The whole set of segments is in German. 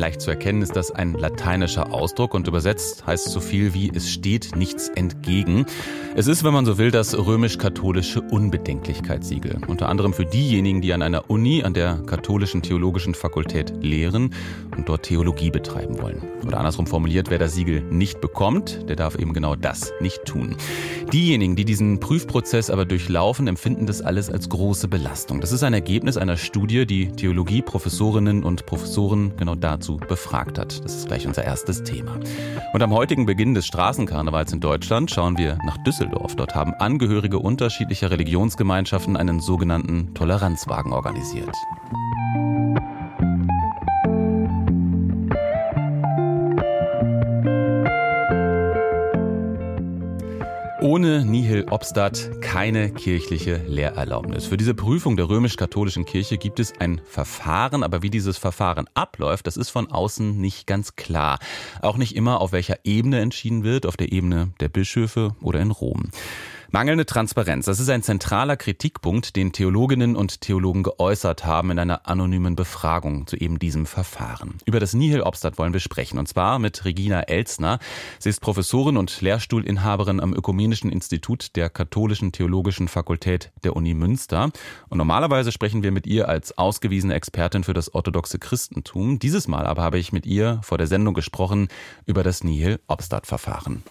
Leicht zu erkennen ist das ein lateinischer Ausdruck und übersetzt heißt so viel wie es steht nichts entgegen. Es ist, wenn man so will, das römisch-katholische Unbedenklichkeitssiegel. Unter anderem für diejenigen, die an einer Uni, an der katholischen theologischen Fakultät lehren und dort Theologie betreiben wollen. Oder andersrum formuliert, wer das Siegel nicht bekommt, der darf eben genau das nicht tun. Diejenigen, die diesen Prüfprozess aber durchlaufen, empfinden das alles als große Belastung. Das ist ein Ergebnis einer Studie, die Theologie-Professorinnen und Professoren genau dazu dazu befragt hat. Das ist gleich unser erstes Thema. Und am heutigen Beginn des Straßenkarnevals in Deutschland schauen wir nach Düsseldorf. Dort haben Angehörige unterschiedlicher Religionsgemeinschaften einen sogenannten Toleranzwagen organisiert. Ohne Nihil Obstat keine kirchliche Lehrerlaubnis. Für diese Prüfung der römisch-katholischen Kirche gibt es ein Verfahren, aber wie dieses Verfahren abläuft, das ist von außen nicht ganz klar. Auch nicht immer auf welcher Ebene entschieden wird, auf der Ebene der Bischöfe oder in Rom. Mangelnde Transparenz, das ist ein zentraler Kritikpunkt, den Theologinnen und Theologen geäußert haben in einer anonymen Befragung zu eben diesem Verfahren. Über das Nihil Obstat wollen wir sprechen, und zwar mit Regina Elzner. Sie ist Professorin und Lehrstuhlinhaberin am Ökumenischen Institut der Katholischen Theologischen Fakultät der Uni Münster. Und normalerweise sprechen wir mit ihr als ausgewiesene Expertin für das orthodoxe Christentum. Dieses Mal aber habe ich mit ihr vor der Sendung gesprochen über das Nihil Obstat Verfahren.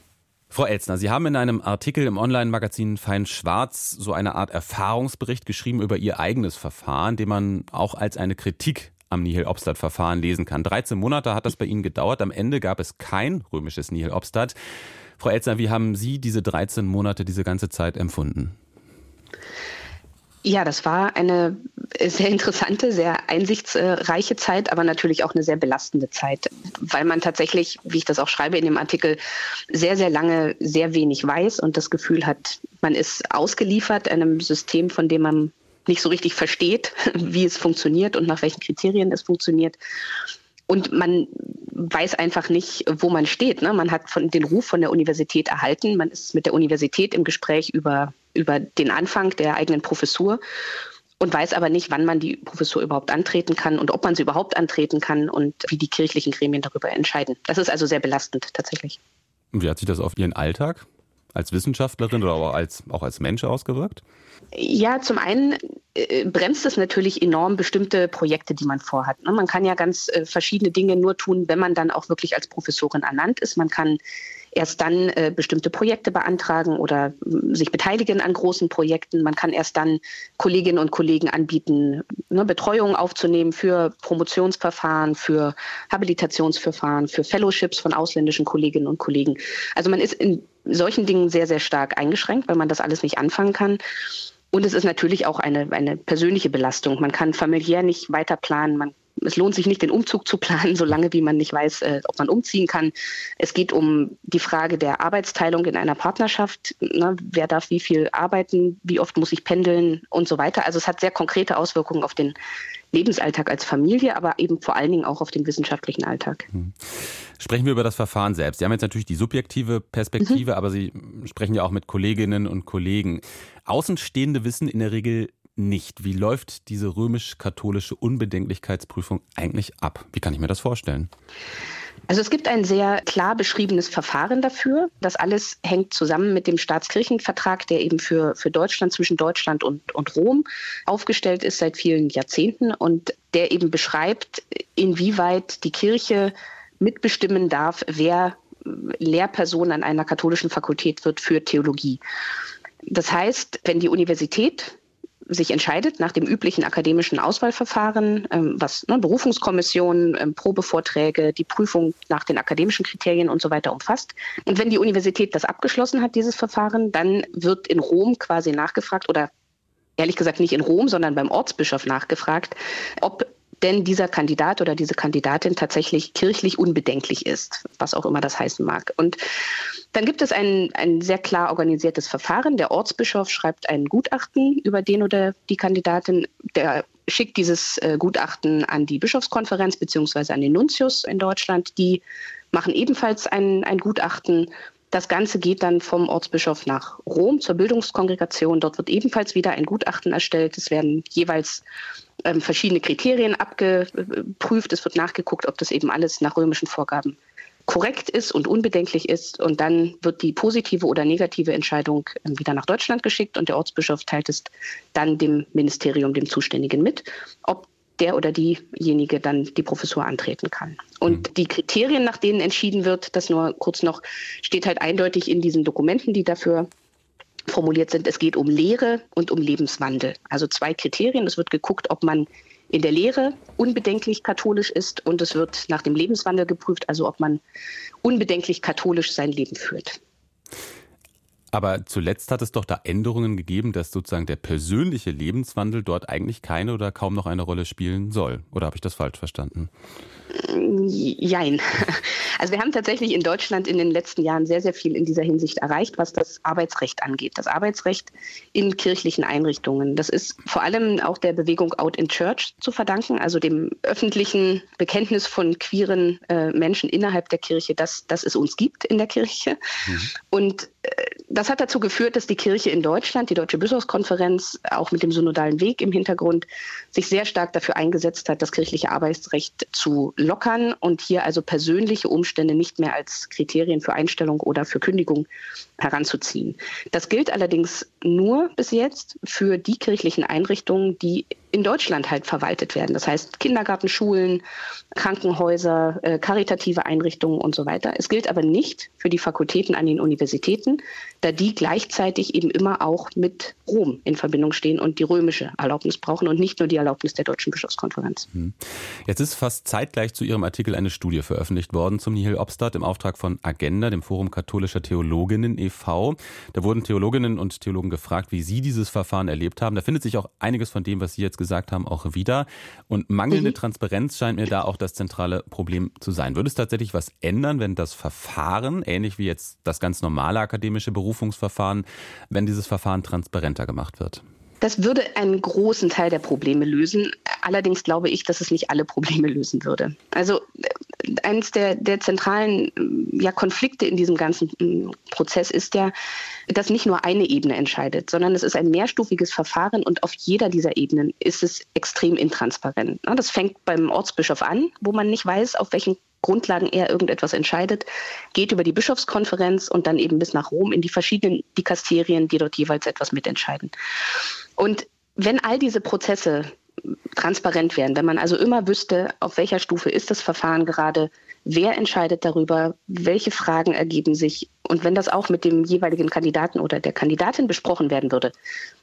Frau Elzner, Sie haben in einem Artikel im Online-Magazin Fein Schwarz so eine Art Erfahrungsbericht geschrieben über Ihr eigenes Verfahren, den man auch als eine Kritik am Nihil-Obstat-Verfahren lesen kann. 13 Monate hat das bei Ihnen gedauert. Am Ende gab es kein römisches Nihil-Obstat. Frau Elzner, wie haben Sie diese 13 Monate, diese ganze Zeit empfunden? Ja, das war eine sehr interessante, sehr einsichtsreiche Zeit, aber natürlich auch eine sehr belastende Zeit, weil man tatsächlich, wie ich das auch schreibe in dem Artikel, sehr, sehr lange sehr wenig weiß und das Gefühl hat, man ist ausgeliefert einem System, von dem man nicht so richtig versteht, wie es funktioniert und nach welchen Kriterien es funktioniert. Und man weiß einfach nicht, wo man steht. Ne? Man hat von, den Ruf von der Universität erhalten. Man ist mit der Universität im Gespräch über, über den Anfang der eigenen Professur und weiß aber nicht, wann man die Professur überhaupt antreten kann und ob man sie überhaupt antreten kann und wie die kirchlichen Gremien darüber entscheiden. Das ist also sehr belastend tatsächlich. Und wie hat sich das auf Ihren Alltag als Wissenschaftlerin oder auch als, auch als Mensch ausgewirkt? Ja, zum einen äh, bremst es natürlich enorm bestimmte Projekte, die man vorhat. Ne? Man kann ja ganz äh, verschiedene Dinge nur tun, wenn man dann auch wirklich als Professorin ernannt ist. Man kann erst dann äh, bestimmte Projekte beantragen oder sich beteiligen an großen Projekten. Man kann erst dann Kolleginnen und Kollegen anbieten, ne, Betreuung aufzunehmen für Promotionsverfahren, für Habilitationsverfahren, für Fellowships von ausländischen Kolleginnen und Kollegen. Also man ist in solchen Dingen sehr, sehr stark eingeschränkt, weil man das alles nicht anfangen kann. Und es ist natürlich auch eine, eine persönliche Belastung. Man kann familiär nicht weiter planen. Man, es lohnt sich nicht, den Umzug zu planen, solange wie man nicht weiß, äh, ob man umziehen kann. Es geht um die Frage der Arbeitsteilung in einer Partnerschaft. Ne? Wer darf wie viel arbeiten? Wie oft muss ich pendeln und so weiter? Also es hat sehr konkrete Auswirkungen auf den Lebensalltag als Familie, aber eben vor allen Dingen auch auf den wissenschaftlichen Alltag. Hm. Sprechen wir über das Verfahren selbst. Sie haben jetzt natürlich die subjektive Perspektive, mhm. aber Sie sprechen ja auch mit Kolleginnen und Kollegen. Außenstehende wissen in der Regel nicht, wie läuft diese römisch-katholische Unbedenklichkeitsprüfung eigentlich ab? Wie kann ich mir das vorstellen? Also es gibt ein sehr klar beschriebenes Verfahren dafür. Das alles hängt zusammen mit dem Staatskirchenvertrag, der eben für, für Deutschland zwischen Deutschland und, und Rom aufgestellt ist seit vielen Jahrzehnten und der eben beschreibt, inwieweit die Kirche mitbestimmen darf, wer Lehrperson an einer katholischen Fakultät wird für Theologie. Das heißt, wenn die Universität sich entscheidet nach dem üblichen akademischen Auswahlverfahren, ähm, was ne, Berufungskommission, ähm, Probevorträge, die Prüfung nach den akademischen Kriterien und so weiter umfasst. Und wenn die Universität das abgeschlossen hat, dieses Verfahren, dann wird in Rom quasi nachgefragt oder ehrlich gesagt nicht in Rom, sondern beim Ortsbischof nachgefragt, ob denn dieser Kandidat oder diese Kandidatin tatsächlich kirchlich unbedenklich ist, was auch immer das heißen mag. Und dann gibt es ein, ein sehr klar organisiertes Verfahren. Der Ortsbischof schreibt ein Gutachten über den oder die Kandidatin. Der schickt dieses äh, Gutachten an die Bischofskonferenz beziehungsweise an den Nuntius in Deutschland. Die machen ebenfalls ein, ein Gutachten. Das Ganze geht dann vom Ortsbischof nach Rom zur Bildungskongregation. Dort wird ebenfalls wieder ein Gutachten erstellt. Es werden jeweils ähm, verschiedene Kriterien abgeprüft. Es wird nachgeguckt, ob das eben alles nach römischen Vorgaben korrekt ist und unbedenklich ist. Und dann wird die positive oder negative Entscheidung ähm, wieder nach Deutschland geschickt und der Ortsbischof teilt es dann dem Ministerium, dem Zuständigen mit, ob der oder diejenige dann die Professur antreten kann. Und mhm. die Kriterien, nach denen entschieden wird, das nur kurz noch, steht halt eindeutig in diesen Dokumenten, die dafür formuliert sind. Es geht um Lehre und um Lebenswandel. Also zwei Kriterien. Es wird geguckt, ob man in der Lehre unbedenklich katholisch ist und es wird nach dem Lebenswandel geprüft, also ob man unbedenklich katholisch sein Leben führt. Aber zuletzt hat es doch da Änderungen gegeben, dass sozusagen der persönliche Lebenswandel dort eigentlich keine oder kaum noch eine Rolle spielen soll. Oder habe ich das falsch verstanden? Jein. Also wir haben tatsächlich in Deutschland in den letzten Jahren sehr, sehr viel in dieser Hinsicht erreicht, was das Arbeitsrecht angeht. Das Arbeitsrecht in kirchlichen Einrichtungen. Das ist vor allem auch der Bewegung Out in Church zu verdanken, also dem öffentlichen Bekenntnis von queeren äh, Menschen innerhalb der Kirche, dass, dass es uns gibt in der Kirche. Mhm. Und äh, das hat dazu geführt, dass die Kirche in Deutschland, die Deutsche Bischofskonferenz, auch mit dem synodalen Weg im Hintergrund, sich sehr stark dafür eingesetzt hat, das kirchliche Arbeitsrecht zu lockern und hier also persönliche Umstände nicht mehr als Kriterien für Einstellung oder für Kündigung heranzuziehen. Das gilt allerdings nur bis jetzt für die kirchlichen Einrichtungen, die in Deutschland halt verwaltet werden. Das heißt Kindergarten, Schulen, Krankenhäuser, äh, karitative Einrichtungen und so weiter. Es gilt aber nicht für die Fakultäten an den Universitäten, da die gleichzeitig eben immer auch mit Rom in Verbindung stehen und die römische Erlaubnis brauchen und nicht nur die Erlaubnis der Deutschen Bischofskonferenz. Hm. Jetzt ist fast zeitgleich zu Ihrem Artikel eine Studie veröffentlicht worden zum Nihil Obstat im Auftrag von Agenda, dem Forum katholischer Theologinnen e.V. Da wurden Theologinnen und Theologen gefragt, wie sie dieses Verfahren erlebt haben. Da findet sich auch einiges von dem, was Sie jetzt gesagt haben, auch wieder. Und mangelnde mhm. Transparenz scheint mir da auch das zentrale Problem zu sein. Würde es tatsächlich was ändern, wenn das Verfahren, ähnlich wie jetzt das ganz normale akademische Berufungsverfahren, wenn dieses Verfahren transparenter gemacht wird? Das würde einen großen Teil der Probleme lösen. Allerdings glaube ich, dass es nicht alle Probleme lösen würde. Also äh, eines der, der zentralen äh, ja, Konflikte in diesem ganzen mm, Prozess ist ja, dass nicht nur eine Ebene entscheidet, sondern es ist ein mehrstufiges Verfahren und auf jeder dieser Ebenen ist es extrem intransparent. Das fängt beim Ortsbischof an, wo man nicht weiß, auf welchen Grundlagen er irgendetwas entscheidet, geht über die Bischofskonferenz und dann eben bis nach Rom in die verschiedenen Dikasterien, die dort jeweils etwas mitentscheiden. Und wenn all diese Prozesse transparent wären, wenn man also immer wüsste, auf welcher Stufe ist das Verfahren gerade, wer entscheidet darüber, welche Fragen ergeben sich und wenn das auch mit dem jeweiligen Kandidaten oder der Kandidatin besprochen werden würde,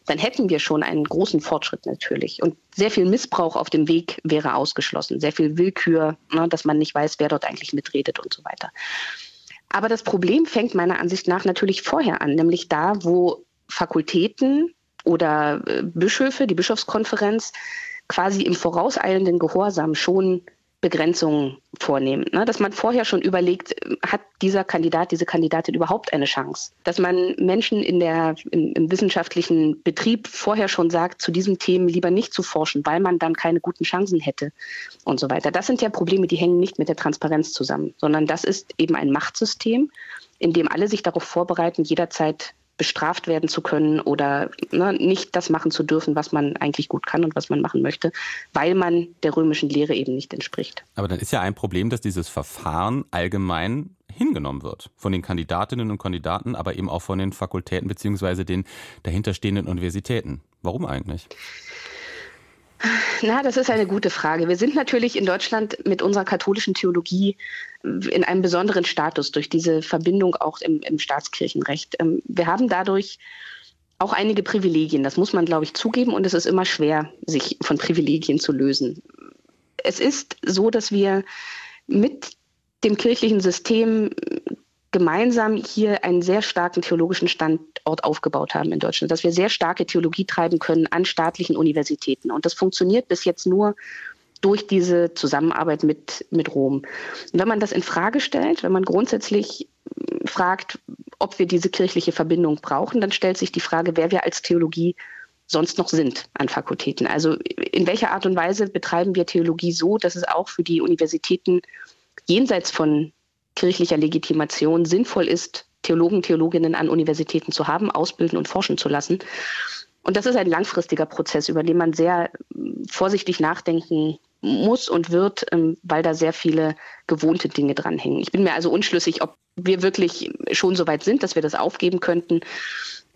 dann hätten wir schon einen großen Fortschritt natürlich. Und sehr viel Missbrauch auf dem Weg wäre ausgeschlossen, sehr viel Willkür, ne, dass man nicht weiß, wer dort eigentlich mitredet und so weiter. Aber das Problem fängt meiner Ansicht nach natürlich vorher an, nämlich da, wo Fakultäten oder äh, Bischöfe, die Bischofskonferenz, quasi im vorauseilenden Gehorsam schon Begrenzungen vornehmen. Ne? Dass man vorher schon überlegt, hat dieser Kandidat, diese Kandidatin überhaupt eine Chance? Dass man Menschen in der, im, im wissenschaftlichen Betrieb vorher schon sagt, zu diesen Themen lieber nicht zu forschen, weil man dann keine guten Chancen hätte und so weiter. Das sind ja Probleme, die hängen nicht mit der Transparenz zusammen, sondern das ist eben ein Machtsystem, in dem alle sich darauf vorbereiten, jederzeit bestraft werden zu können oder ne, nicht das machen zu dürfen, was man eigentlich gut kann und was man machen möchte, weil man der römischen Lehre eben nicht entspricht. Aber dann ist ja ein Problem, dass dieses Verfahren allgemein hingenommen wird von den Kandidatinnen und Kandidaten, aber eben auch von den Fakultäten beziehungsweise den dahinterstehenden Universitäten. Warum eigentlich? Na, das ist eine gute Frage. Wir sind natürlich in Deutschland mit unserer katholischen Theologie in einem besonderen Status durch diese Verbindung auch im, im Staatskirchenrecht. Ähm, wir haben dadurch auch einige Privilegien. Das muss man, glaube ich, zugeben. Und es ist immer schwer, sich von Privilegien zu lösen. Es ist so, dass wir mit dem kirchlichen System gemeinsam hier einen sehr starken theologischen Standort aufgebaut haben in Deutschland, dass wir sehr starke Theologie treiben können an staatlichen Universitäten. Und das funktioniert bis jetzt nur durch diese Zusammenarbeit mit, mit Rom. Und wenn man das in Frage stellt, wenn man grundsätzlich fragt, ob wir diese kirchliche Verbindung brauchen, dann stellt sich die Frage, wer wir als Theologie sonst noch sind an Fakultäten. Also in welcher Art und Weise betreiben wir Theologie so, dass es auch für die Universitäten jenseits von kirchlicher Legitimation sinnvoll ist, Theologen, Theologinnen an Universitäten zu haben, ausbilden und forschen zu lassen. Und das ist ein langfristiger Prozess, über den man sehr vorsichtig nachdenken muss und wird, ähm, weil da sehr viele gewohnte Dinge dranhängen. Ich bin mir also unschlüssig, ob wir wirklich schon so weit sind, dass wir das aufgeben könnten.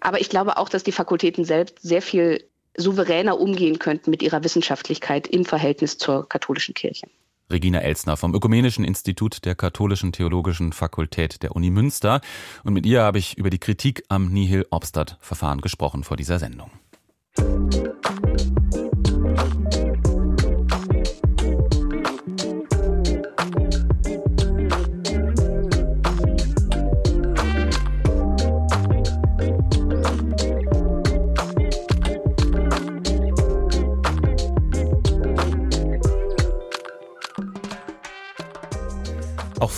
Aber ich glaube auch, dass die Fakultäten selbst sehr viel souveräner umgehen könnten mit ihrer Wissenschaftlichkeit im Verhältnis zur katholischen Kirche. Regina Elsner vom Ökumenischen Institut der Katholischen Theologischen Fakultät der Uni Münster. Und mit ihr habe ich über die Kritik am Nihil-Obstadt-Verfahren gesprochen vor dieser Sendung. Auch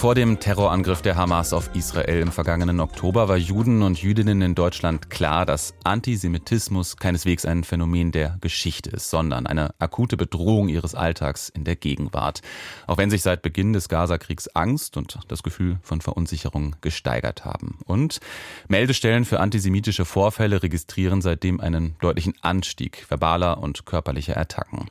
vor dem Terrorangriff der Hamas auf Israel im vergangenen Oktober war Juden und Jüdinnen in Deutschland klar, dass Antisemitismus keineswegs ein Phänomen der Geschichte ist, sondern eine akute Bedrohung ihres Alltags in der Gegenwart. Auch wenn sich seit Beginn des Gazakriegs Angst und das Gefühl von Verunsicherung gesteigert haben. Und Meldestellen für antisemitische Vorfälle registrieren seitdem einen deutlichen Anstieg verbaler und körperlicher Attacken.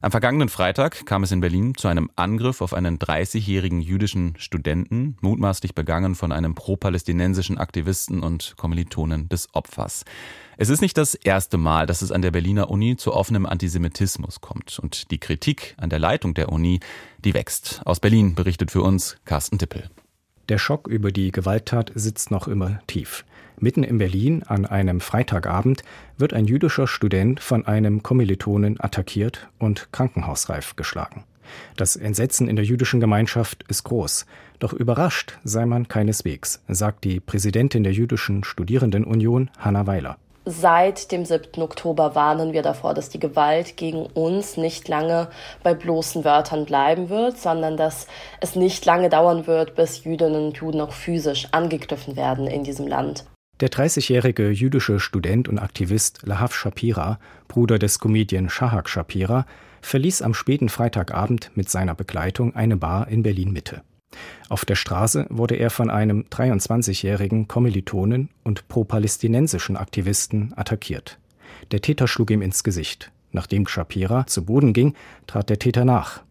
Am vergangenen Freitag kam es in Berlin zu einem Angriff auf einen 30-jährigen jüdischen Studenten, mutmaßlich begangen von einem pro-palästinensischen Aktivisten und Kommilitonen des Opfers. Es ist nicht das erste Mal, dass es an der Berliner Uni zu offenem Antisemitismus kommt. Und die Kritik an der Leitung der Uni, die wächst. Aus Berlin berichtet für uns Carsten Dippel. Der Schock über die Gewalttat sitzt noch immer tief. Mitten in Berlin an einem Freitagabend wird ein jüdischer Student von einem Kommilitonen attackiert und krankenhausreif geschlagen. Das Entsetzen in der jüdischen Gemeinschaft ist groß. Doch überrascht sei man keineswegs, sagt die Präsidentin der jüdischen Studierendenunion Hanna Weiler. Seit dem 7. Oktober warnen wir davor, dass die Gewalt gegen uns nicht lange bei bloßen Wörtern bleiben wird, sondern dass es nicht lange dauern wird, bis Jüdinnen und Juden auch physisch angegriffen werden in diesem Land. Der 30-jährige jüdische Student und Aktivist Lahav Shapira, Bruder des Comedian Shahak Shapira, verließ am späten Freitagabend mit seiner Begleitung eine Bar in Berlin Mitte. Auf der Straße wurde er von einem 23-jährigen Kommilitonen und pro-palästinensischen Aktivisten attackiert. Der Täter schlug ihm ins Gesicht. Nachdem Shapira zu Boden ging, trat der Täter nach.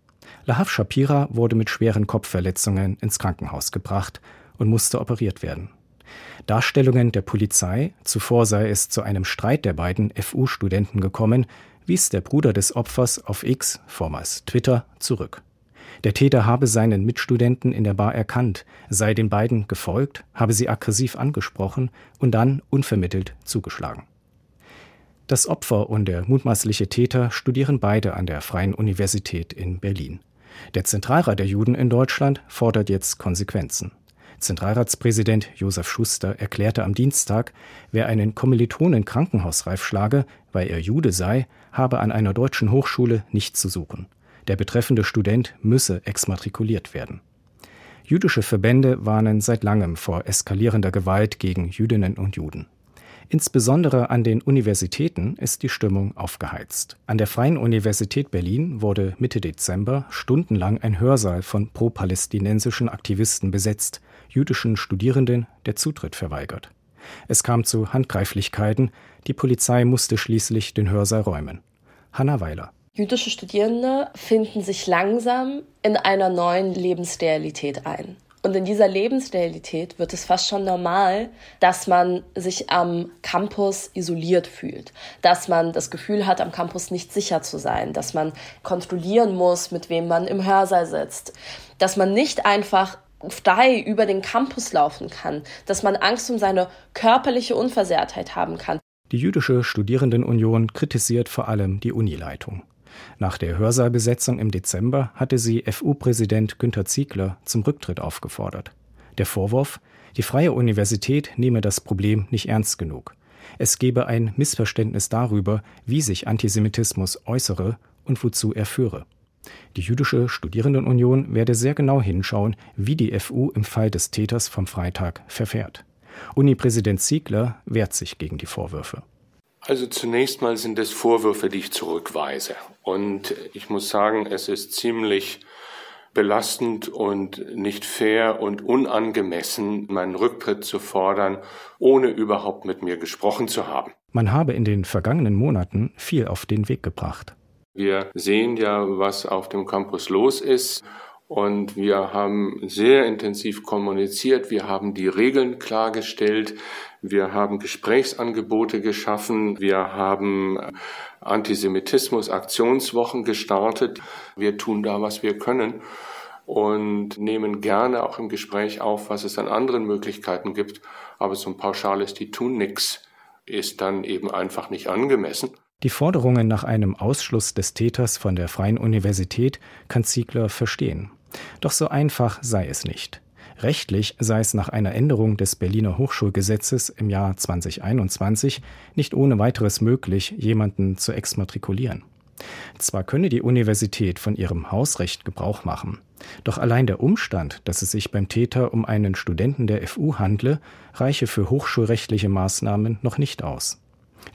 Lahav Shapira wurde mit schweren Kopfverletzungen ins Krankenhaus gebracht und musste operiert werden. Darstellungen der Polizei, zuvor sei es zu einem Streit der beiden FU-Studenten gekommen, wies der Bruder des Opfers auf X, vormals Twitter, zurück. Der Täter habe seinen Mitstudenten in der Bar erkannt, sei den beiden gefolgt, habe sie aggressiv angesprochen und dann unvermittelt zugeschlagen. Das Opfer und der mutmaßliche Täter studieren beide an der Freien Universität in Berlin. Der Zentralrat der Juden in Deutschland fordert jetzt Konsequenzen. Zentralratspräsident Josef Schuster erklärte am Dienstag, wer einen Kommilitonen krankenhausreif schlage, weil er Jude sei, habe an einer deutschen Hochschule nichts zu suchen. Der betreffende Student müsse exmatrikuliert werden. Jüdische Verbände warnen seit langem vor eskalierender Gewalt gegen Jüdinnen und Juden. Insbesondere an den Universitäten ist die Stimmung aufgeheizt. An der Freien Universität Berlin wurde Mitte Dezember stundenlang ein Hörsaal von pro-palästinensischen Aktivisten besetzt, jüdischen Studierenden der Zutritt verweigert. Es kam zu Handgreiflichkeiten, die Polizei musste schließlich den Hörsaal räumen. Hanna Weiler. Jüdische Studierende finden sich langsam in einer neuen Lebensrealität ein. Und in dieser Lebensrealität wird es fast schon normal, dass man sich am Campus isoliert fühlt, dass man das Gefühl hat, am Campus nicht sicher zu sein, dass man kontrollieren muss, mit wem man im Hörsaal sitzt, dass man nicht einfach frei über den Campus laufen kann, dass man Angst um seine körperliche Unversehrtheit haben kann. Die jüdische Studierendenunion kritisiert vor allem die Unileitung. Nach der Hörsaalbesetzung im Dezember hatte sie FU-Präsident Günter Ziegler zum Rücktritt aufgefordert. Der Vorwurf, die Freie Universität nehme das Problem nicht ernst genug. Es gebe ein Missverständnis darüber, wie sich Antisemitismus äußere und wozu er führe. Die Jüdische Studierendenunion werde sehr genau hinschauen, wie die FU im Fall des Täters vom Freitag verfährt. Uni-Präsident Ziegler wehrt sich gegen die Vorwürfe. Also zunächst mal sind es Vorwürfe, die ich zurückweise. Und ich muss sagen, es ist ziemlich belastend und nicht fair und unangemessen, meinen Rücktritt zu fordern, ohne überhaupt mit mir gesprochen zu haben. Man habe in den vergangenen Monaten viel auf den Weg gebracht. Wir sehen ja, was auf dem Campus los ist. Und wir haben sehr intensiv kommuniziert. Wir haben die Regeln klargestellt. Wir haben Gesprächsangebote geschaffen. Wir haben Antisemitismus-Aktionswochen gestartet. Wir tun da, was wir können und nehmen gerne auch im Gespräch auf, was es an anderen Möglichkeiten gibt. Aber so ein pauschales, die tun nix, ist dann eben einfach nicht angemessen. Die Forderungen nach einem Ausschluss des Täters von der Freien Universität kann Ziegler verstehen. Doch so einfach sei es nicht. Rechtlich sei es nach einer Änderung des Berliner Hochschulgesetzes im Jahr 2021 nicht ohne weiteres möglich, jemanden zu exmatrikulieren. Zwar könne die Universität von ihrem Hausrecht Gebrauch machen, doch allein der Umstand, dass es sich beim Täter um einen Studenten der FU handle, reiche für hochschulrechtliche Maßnahmen noch nicht aus.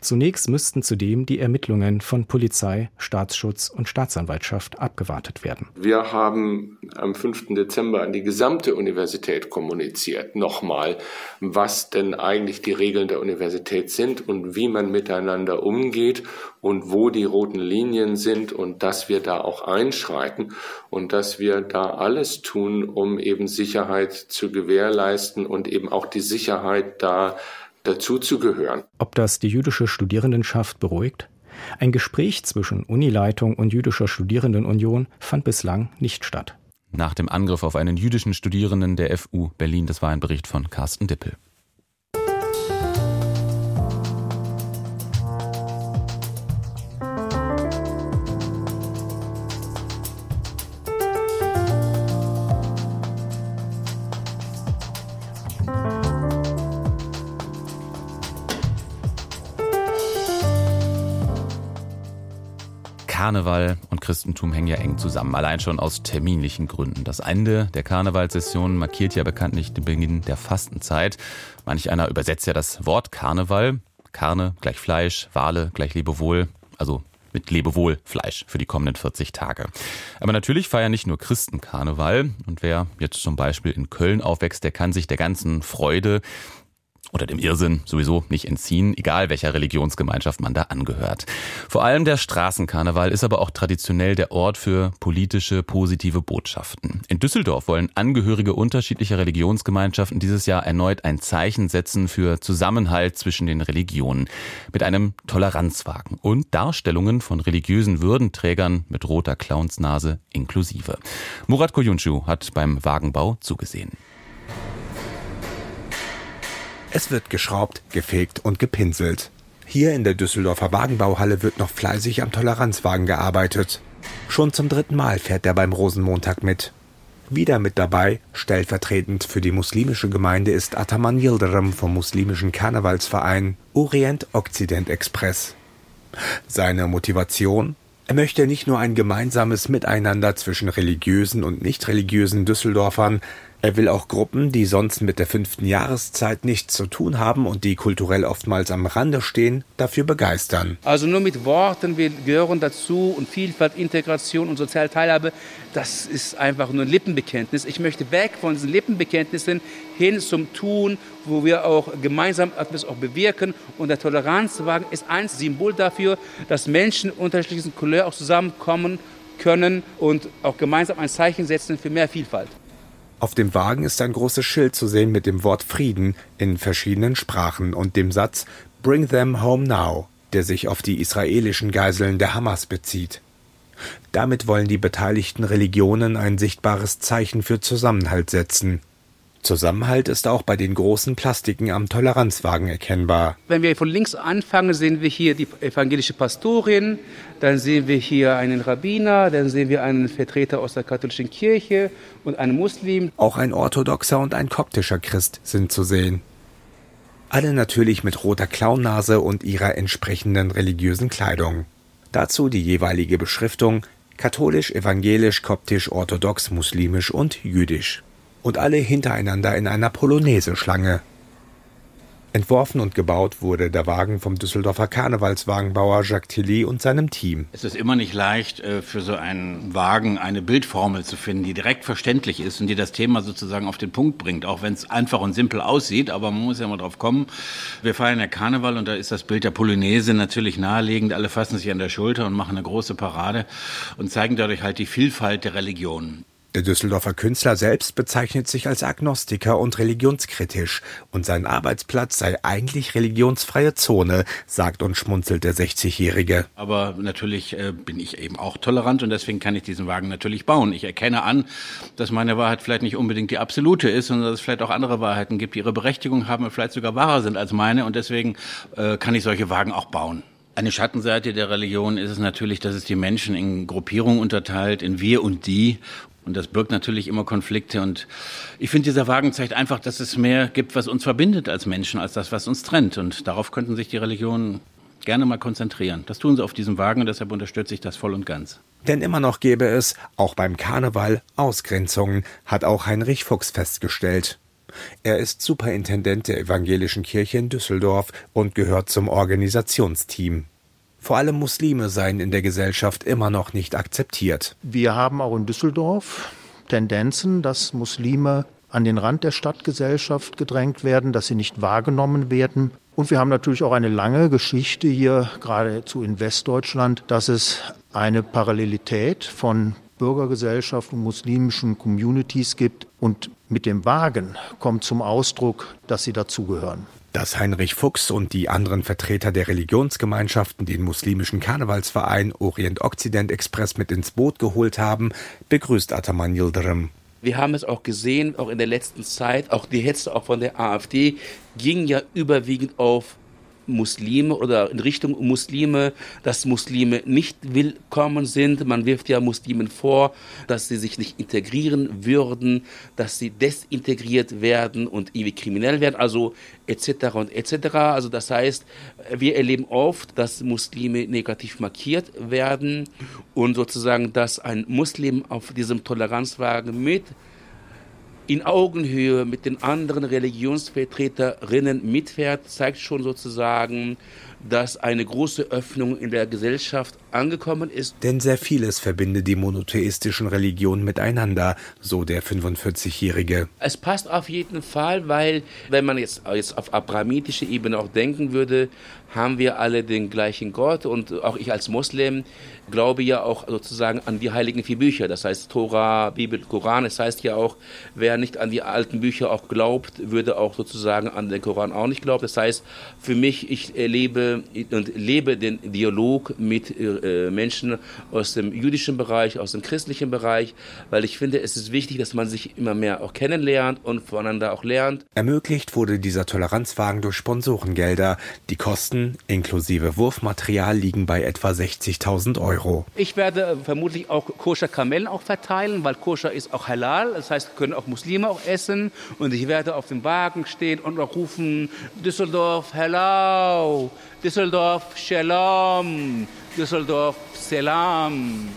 Zunächst müssten zudem die Ermittlungen von Polizei, Staatsschutz und Staatsanwaltschaft abgewartet werden. Wir haben am 5. Dezember an die gesamte Universität kommuniziert, nochmal, was denn eigentlich die Regeln der Universität sind und wie man miteinander umgeht und wo die roten Linien sind und dass wir da auch einschreiten und dass wir da alles tun, um eben Sicherheit zu gewährleisten und eben auch die Sicherheit da dazuzugehören. Ob das die jüdische Studierendenschaft beruhigt? Ein Gespräch zwischen Unileitung und jüdischer Studierendenunion fand bislang nicht statt. Nach dem Angriff auf einen jüdischen Studierenden der FU Berlin, das war ein Bericht von Carsten Dippel. Karneval und Christentum hängen ja eng zusammen, allein schon aus terminlichen Gründen. Das Ende der Karnevalssession markiert ja bekanntlich den Beginn der Fastenzeit. Manch einer übersetzt ja das Wort Karneval. Karne gleich Fleisch, Wale gleich Lebewohl, also mit Lebewohl Fleisch für die kommenden 40 Tage. Aber natürlich feiern nicht nur Christen Karneval. Und wer jetzt zum Beispiel in Köln aufwächst, der kann sich der ganzen Freude oder dem Irrsinn sowieso nicht entziehen, egal welcher Religionsgemeinschaft man da angehört. Vor allem der Straßenkarneval ist aber auch traditionell der Ort für politische positive Botschaften. In Düsseldorf wollen Angehörige unterschiedlicher Religionsgemeinschaften dieses Jahr erneut ein Zeichen setzen für Zusammenhalt zwischen den Religionen mit einem Toleranzwagen und Darstellungen von religiösen Würdenträgern mit roter Clownsnase inklusive. Murat Koyuncu hat beim Wagenbau zugesehen. Es wird geschraubt, gefegt und gepinselt. Hier in der Düsseldorfer Wagenbauhalle wird noch fleißig am Toleranzwagen gearbeitet. Schon zum dritten Mal fährt er beim Rosenmontag mit. Wieder mit dabei, stellvertretend für die muslimische Gemeinde, ist Ataman Yildirim vom muslimischen Karnevalsverein Orient-Okzident Express. Seine Motivation? Er möchte nicht nur ein gemeinsames Miteinander zwischen religiösen und nicht religiösen Düsseldorfern, er will auch Gruppen, die sonst mit der fünften Jahreszeit nichts zu tun haben und die kulturell oftmals am Rande stehen, dafür begeistern. Also nur mit Worten, wir gehören dazu und Vielfalt, Integration und soziale Teilhabe, das ist einfach nur ein Lippenbekenntnis. Ich möchte weg von diesen Lippenbekenntnissen hin zum Tun, wo wir auch gemeinsam etwas auch bewirken. Und der Toleranzwagen ist ein Symbol dafür, dass Menschen unterschiedlichen Couleur auch zusammenkommen können und auch gemeinsam ein Zeichen setzen für mehr Vielfalt. Auf dem Wagen ist ein großes Schild zu sehen mit dem Wort Frieden in verschiedenen Sprachen und dem Satz Bring them home now, der sich auf die israelischen Geiseln der Hamas bezieht. Damit wollen die beteiligten Religionen ein sichtbares Zeichen für Zusammenhalt setzen. Zusammenhalt ist auch bei den großen Plastiken am Toleranzwagen erkennbar. Wenn wir von links anfangen, sehen wir hier die evangelische Pastorin, dann sehen wir hier einen Rabbiner, dann sehen wir einen Vertreter aus der katholischen Kirche und einen Muslim. Auch ein orthodoxer und ein koptischer Christ sind zu sehen. Alle natürlich mit roter Clownnase und ihrer entsprechenden religiösen Kleidung. Dazu die jeweilige Beschriftung Katholisch, evangelisch, koptisch, orthodox, muslimisch und jüdisch. Und alle hintereinander in einer Polonaise-Schlange. Entworfen und gebaut wurde der Wagen vom Düsseldorfer Karnevalswagenbauer Jacques Tilly und seinem Team. Es ist immer nicht leicht, äh, für so einen Wagen eine Bildformel zu finden, die direkt verständlich ist und die das Thema sozusagen auf den Punkt bringt, auch wenn es einfach und simpel aussieht, aber man muss ja mal drauf kommen. Wir feiern ja Karneval und da ist das Bild der Polonaise natürlich naheliegend. Alle fassen sich an der Schulter und machen eine große Parade und zeigen dadurch halt die Vielfalt der Religionen. Der Düsseldorfer Künstler selbst bezeichnet sich als Agnostiker und religionskritisch und sein Arbeitsplatz sei eigentlich religionsfreie Zone, sagt und schmunzelt der 60-Jährige. Aber natürlich äh, bin ich eben auch tolerant und deswegen kann ich diesen Wagen natürlich bauen. Ich erkenne an, dass meine Wahrheit vielleicht nicht unbedingt die absolute ist, sondern dass es vielleicht auch andere Wahrheiten gibt, die ihre Berechtigung haben und vielleicht sogar wahrer sind als meine und deswegen äh, kann ich solche Wagen auch bauen. Eine Schattenseite der Religion ist es natürlich, dass es die Menschen in Gruppierungen unterteilt, in wir und die. Und das birgt natürlich immer Konflikte. Und ich finde, dieser Wagen zeigt einfach, dass es mehr gibt, was uns verbindet als Menschen, als das, was uns trennt. Und darauf könnten sich die Religionen gerne mal konzentrieren. Das tun sie auf diesem Wagen und deshalb unterstütze ich das voll und ganz. Denn immer noch gäbe es, auch beim Karneval, Ausgrenzungen, hat auch Heinrich Fuchs festgestellt. Er ist Superintendent der Evangelischen Kirche in Düsseldorf und gehört zum Organisationsteam. Vor allem Muslime seien in der Gesellschaft immer noch nicht akzeptiert. Wir haben auch in Düsseldorf Tendenzen, dass Muslime an den Rand der Stadtgesellschaft gedrängt werden, dass sie nicht wahrgenommen werden. Und wir haben natürlich auch eine lange Geschichte hier, geradezu in Westdeutschland, dass es eine Parallelität von Bürgergesellschaft und muslimischen Communities gibt. Und mit dem Wagen kommt zum Ausdruck, dass sie dazugehören. Dass Heinrich Fuchs und die anderen Vertreter der Religionsgemeinschaften den muslimischen Karnevalsverein Orient-Okzident Express mit ins Boot geholt haben, begrüßt Ataman Yildirim. Wir haben es auch gesehen, auch in der letzten Zeit, auch die Hetze auch von der AfD ging ja überwiegend auf Muslime oder in Richtung Muslime, dass Muslime nicht willkommen sind. Man wirft ja Muslimen vor, dass sie sich nicht integrieren würden, dass sie desintegriert werden und irgendwie kriminell werden, also etc. und etc. Also das heißt, wir erleben oft, dass Muslime negativ markiert werden und sozusagen, dass ein Muslim auf diesem Toleranzwagen mit in Augenhöhe mit den anderen Religionsvertreterinnen mitfährt, zeigt schon sozusagen, dass eine große Öffnung in der Gesellschaft angekommen ist. Denn sehr vieles verbindet die monotheistischen Religionen miteinander, so der 45-Jährige. Es passt auf jeden Fall, weil wenn man jetzt, jetzt auf abrahamitischer Ebene auch denken würde, haben wir alle den gleichen Gott und auch ich als Muslim glaube ja auch sozusagen an die heiligen vier Bücher, das heißt Tora, Bibel, Koran. Es heißt ja auch, wer nicht an die alten Bücher auch glaubt, würde auch sozusagen an den Koran auch nicht glauben. Das heißt, für mich, ich erlebe und lebe den Dialog mit äh, Menschen aus dem jüdischen Bereich, aus dem christlichen Bereich, weil ich finde, es ist wichtig, dass man sich immer mehr auch kennenlernt und voneinander auch lernt. Ermöglicht wurde dieser Toleranzwagen durch Sponsorengelder. Die Kosten inklusive Wurfmaterial liegen bei etwa 60.000 Euro. Ich werde vermutlich auch koscher Kamellen auch verteilen, weil koscher ist auch halal, das heißt, können auch Muslime auch essen und ich werde auf dem Wagen stehen und auch rufen Düsseldorf, hello, Düsseldorf, Shalom, Düsseldorf, Selam.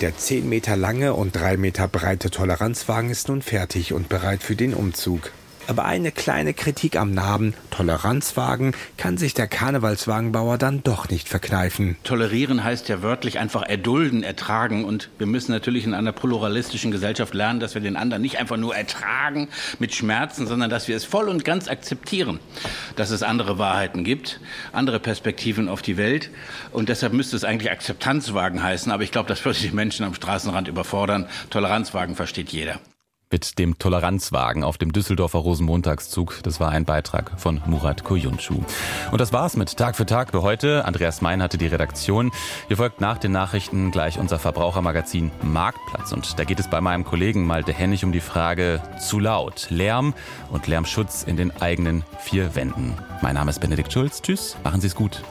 Der 10 Meter lange und 3 Meter breite Toleranzwagen ist nun fertig und bereit für den Umzug. Aber eine kleine Kritik am Namen Toleranzwagen kann sich der Karnevalswagenbauer dann doch nicht verkneifen. Tolerieren heißt ja wörtlich einfach erdulden, ertragen. Und wir müssen natürlich in einer pluralistischen Gesellschaft lernen, dass wir den anderen nicht einfach nur ertragen mit Schmerzen, sondern dass wir es voll und ganz akzeptieren, dass es andere Wahrheiten gibt, andere Perspektiven auf die Welt. Und deshalb müsste es eigentlich Akzeptanzwagen heißen. Aber ich glaube, das würde die Menschen am Straßenrand überfordern. Toleranzwagen versteht jeder mit dem Toleranzwagen auf dem Düsseldorfer Rosenmontagszug. Das war ein Beitrag von Murat Koyuncu. Und das war's mit Tag für Tag für heute. Andreas Mein hatte die Redaktion. Hier folgt nach den Nachrichten gleich unser Verbrauchermagazin Marktplatz. Und da geht es bei meinem Kollegen Malte Hennig um die Frage zu laut, Lärm und Lärmschutz in den eigenen vier Wänden. Mein Name ist Benedikt Schulz. Tschüss, machen Sie es gut.